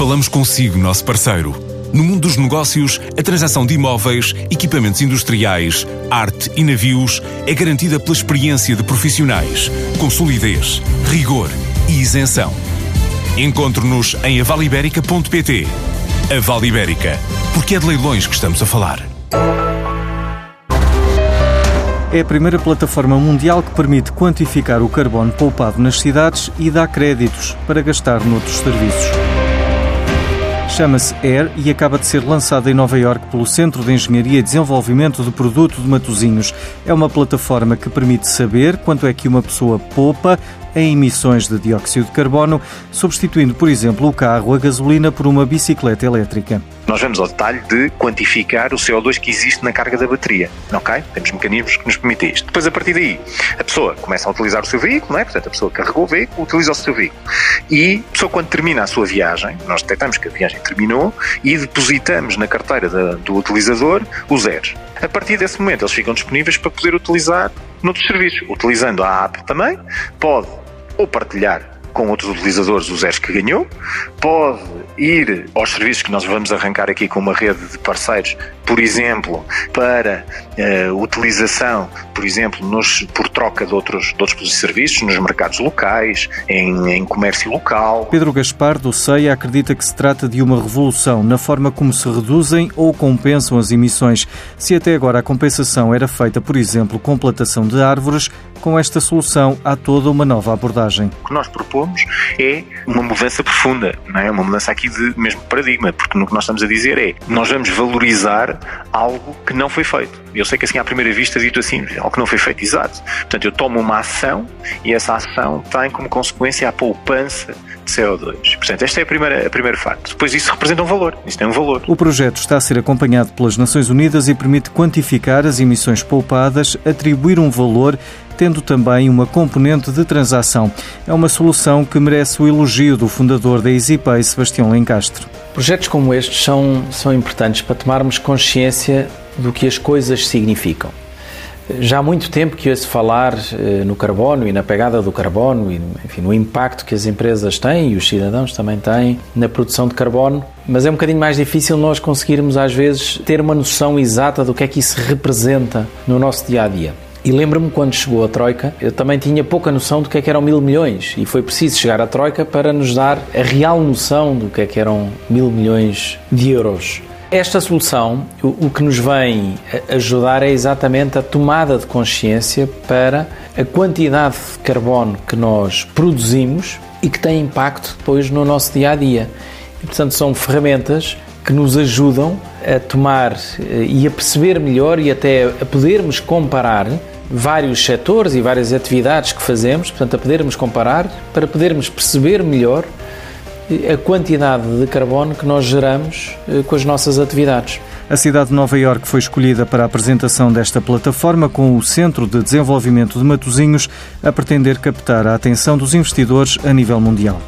Falamos consigo, nosso parceiro. No mundo dos negócios, a transação de imóveis, equipamentos industriais, arte e navios é garantida pela experiência de profissionais, com solidez, rigor e isenção. Encontre-nos em avaliberica.pt. A Vale Ibérica, porque é de leilões que estamos a falar. É a primeira plataforma mundial que permite quantificar o carbono poupado nas cidades e dá créditos para gastar noutros serviços. Chama-se Air e acaba de ser lançada em Nova Iorque pelo Centro de Engenharia e Desenvolvimento do Produto de Matosinhos. É uma plataforma que permite saber quanto é que uma pessoa poupa em emissões de dióxido de carbono, substituindo, por exemplo, o carro a gasolina por uma bicicleta elétrica. Nós vamos ao detalhe de quantificar o CO2 que existe na carga da bateria, ok? Temos mecanismos que nos permitem isto. Depois, a partir daí, a pessoa começa a utilizar o seu veículo, não é? Portanto, a pessoa carregou o veículo, utiliza o seu veículo. E a pessoa, quando termina a sua viagem, nós detectamos que a viagem terminou e depositamos na carteira da, do utilizador os zeros. A partir desse momento, eles ficam disponíveis para poder utilizar noutros serviços. Utilizando a app também, pode ou partilhar com outros utilizadores os zeros que ganhou, pode ir aos serviços que nós vamos arrancar aqui com uma rede de parceiros, por exemplo, para uh, utilização, por exemplo, nos, por troca de outros, de outros serviços nos mercados locais, em, em comércio local. Pedro Gaspar, do CEIA, acredita que se trata de uma revolução na forma como se reduzem ou compensam as emissões. Se até agora a compensação era feita, por exemplo, com plantação de árvores, com esta solução há toda uma nova abordagem. O que nós propomos é uma mudança profunda, não é? uma mudança aqui de mesmo paradigma, porque no que nós estamos a dizer é nós vamos valorizar algo que não foi feito. Eu sei que assim à primeira vista dito assim, algo que não foi feito, exato. Portanto, eu tomo uma ação e essa ação tem como consequência a poupança de CO2. Portanto, este é a primeira, a primeiro facto. Depois isso representa um valor, isso tem um valor. O projeto está a ser acompanhado pelas Nações Unidas e permite quantificar as emissões poupadas, atribuir um valor tendo também uma componente de transação. É uma solução que merece o elogio do fundador da EasyPay, Sebastião Lencastre. Projetos como estes são, são importantes para tomarmos consciência do que as coisas significam. Já há muito tempo que ouço falar eh, no carbono e na pegada do carbono e enfim, no impacto que as empresas têm e os cidadãos também têm na produção de carbono, mas é um bocadinho mais difícil nós conseguirmos às vezes ter uma noção exata do que é que isso representa no nosso dia a dia. E lembro-me quando chegou a Troika, eu também tinha pouca noção do que, é que eram mil milhões e foi preciso chegar à Troika para nos dar a real noção do que é que eram mil milhões de euros. Esta solução, o que nos vem ajudar é exatamente a tomada de consciência para a quantidade de carbono que nós produzimos e que tem impacto depois no nosso dia a dia. E, portanto, são ferramentas que nos ajudam a tomar eh, e a perceber melhor e até a podermos comparar vários setores e várias atividades que fazemos, portanto, a podermos comparar para podermos perceber melhor a quantidade de carbono que nós geramos eh, com as nossas atividades. A cidade de Nova Iorque foi escolhida para a apresentação desta plataforma com o Centro de Desenvolvimento de Matosinhos a pretender captar a atenção dos investidores a nível mundial.